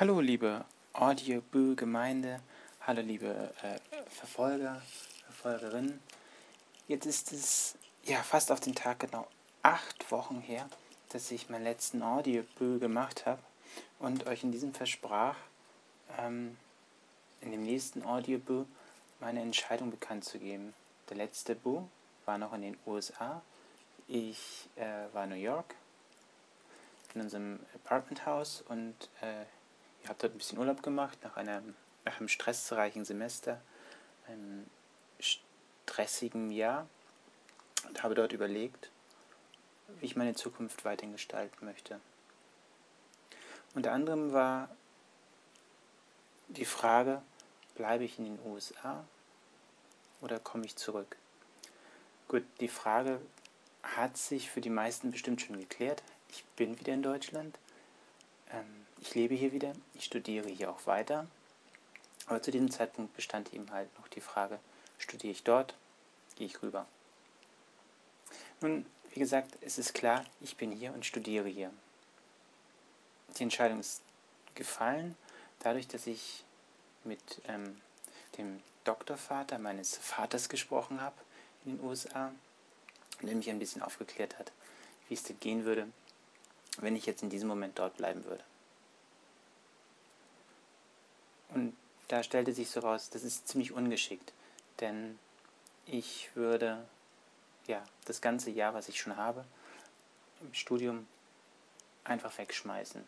Hallo liebe Audioboo-Gemeinde, hallo liebe äh, Verfolger, Verfolgerinnen. Jetzt ist es ja fast auf den Tag genau acht Wochen her, dass ich meinen letzten Audioboo gemacht habe und euch in diesem versprach, ähm, in dem nächsten Audioboo meine Entscheidung bekannt zu geben. Der letzte Boo war noch in den USA. Ich äh, war in New York in unserem Apartmenthaus und äh, ich habe dort ein bisschen Urlaub gemacht nach einem, nach einem stressreichen Semester, einem stressigen Jahr und habe dort überlegt, wie ich meine Zukunft weiterhin gestalten möchte. Unter anderem war die Frage, bleibe ich in den USA oder komme ich zurück? Gut, die Frage hat sich für die meisten bestimmt schon geklärt. Ich bin wieder in Deutschland. Ähm, ich lebe hier wieder, ich studiere hier auch weiter. Aber zu diesem Zeitpunkt bestand eben halt noch die Frage, studiere ich dort, gehe ich rüber. Nun, wie gesagt, es ist klar, ich bin hier und studiere hier. Die Entscheidung ist gefallen, dadurch, dass ich mit ähm, dem Doktorvater meines Vaters gesprochen habe in den USA und er mich ein bisschen aufgeklärt hat, wie es denn gehen würde, wenn ich jetzt in diesem Moment dort bleiben würde. Und da stellte sich so raus, das ist ziemlich ungeschickt, denn ich würde ja das ganze Jahr, was ich schon habe, im Studium einfach wegschmeißen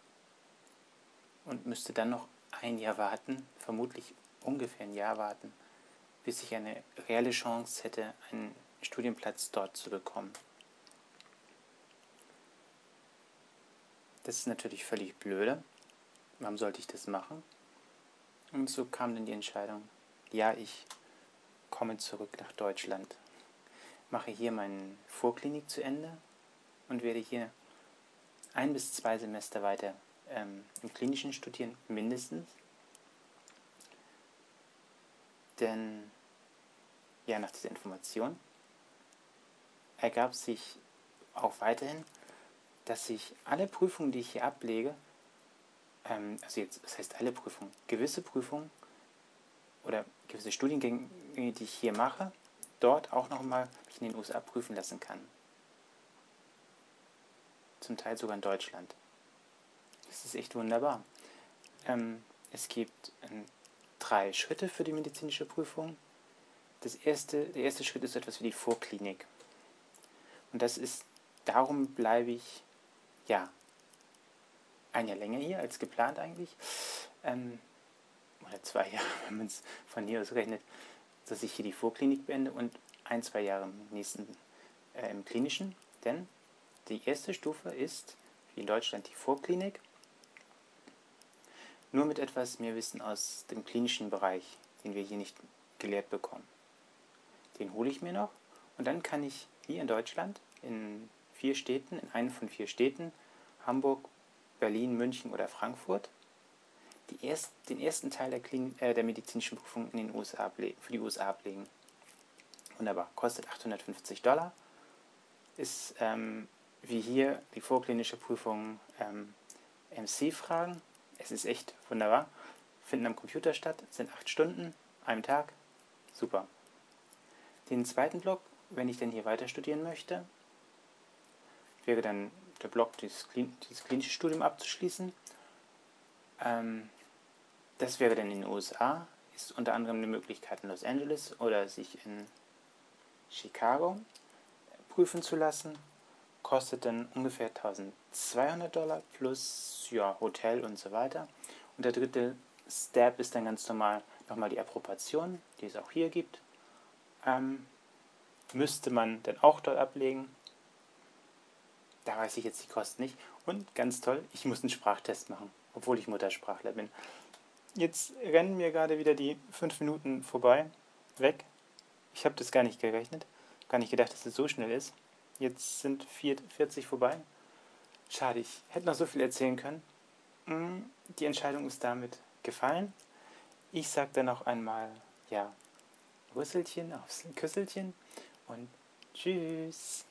und müsste dann noch ein Jahr warten, vermutlich ungefähr ein Jahr warten, bis ich eine reelle Chance hätte, einen Studienplatz dort zu bekommen. Das ist natürlich völlig blöde. Warum sollte ich das machen? Und so kam dann die Entscheidung, ja, ich komme zurück nach Deutschland, mache hier meine Vorklinik zu Ende und werde hier ein bis zwei Semester weiter ähm, im Klinischen studieren, mindestens. Denn ja, nach dieser Information ergab sich auch weiterhin, dass ich alle Prüfungen, die ich hier ablege, ähm, also jetzt, das heißt alle Prüfungen, gewisse Prüfungen oder gewisse Studiengänge, die ich hier mache, dort auch nochmal in den USA prüfen lassen kann. Zum Teil sogar in Deutschland. Das ist echt wunderbar. Ähm, es gibt ähm, drei Schritte für die medizinische Prüfung. Das erste, der erste Schritt ist etwas wie die Vorklinik. Und das ist, darum bleibe ich, ja, ein Jahr länger hier als geplant eigentlich. Ähm, oder zwei Jahre, wenn man es von hier aus rechnet, dass ich hier die Vorklinik beende und ein, zwei Jahre im nächsten äh, im klinischen. Denn die erste Stufe ist, wie in Deutschland, die Vorklinik. Nur mit etwas mehr Wissen aus dem klinischen Bereich, den wir hier nicht gelehrt bekommen. Den hole ich mir noch und dann kann ich hier in Deutschland in vier Städten, in einem von vier Städten, Hamburg, Berlin, München oder Frankfurt erst, den ersten Teil der, Klin äh, der medizinischen Prüfung in den USA für die USA ablegen. Wunderbar, kostet 850 Dollar. Ist ähm, wie hier die vorklinische Prüfung ähm, MC-Fragen. Es ist echt wunderbar. Finden am Computer statt, sind acht Stunden, einem Tag. Super. Den zweiten Block, wenn ich denn hier weiter studieren möchte, wäre dann der Block, dieses, dieses klinische Studium abzuschließen. Ähm, das wäre dann in den USA, ist unter anderem eine Möglichkeit in Los Angeles oder sich in Chicago prüfen zu lassen. Kostet dann ungefähr 1200 Dollar plus ja, Hotel und so weiter. Und der dritte Step ist dann ganz normal nochmal die Approbation, die es auch hier gibt. Ähm, müsste man dann auch dort ablegen. Da weiß ich jetzt die Kosten nicht. Und ganz toll, ich muss einen Sprachtest machen, obwohl ich Muttersprachler bin. Jetzt rennen mir gerade wieder die fünf Minuten vorbei, weg. Ich habe das gar nicht gerechnet, gar nicht gedacht, dass es so schnell ist. Jetzt sind 40 vorbei. Schade, ich hätte noch so viel erzählen können. Mm, die Entscheidung ist damit gefallen. Ich sage dann noch einmal, ja, Rüsselchen aufs Küsselchen und tschüss.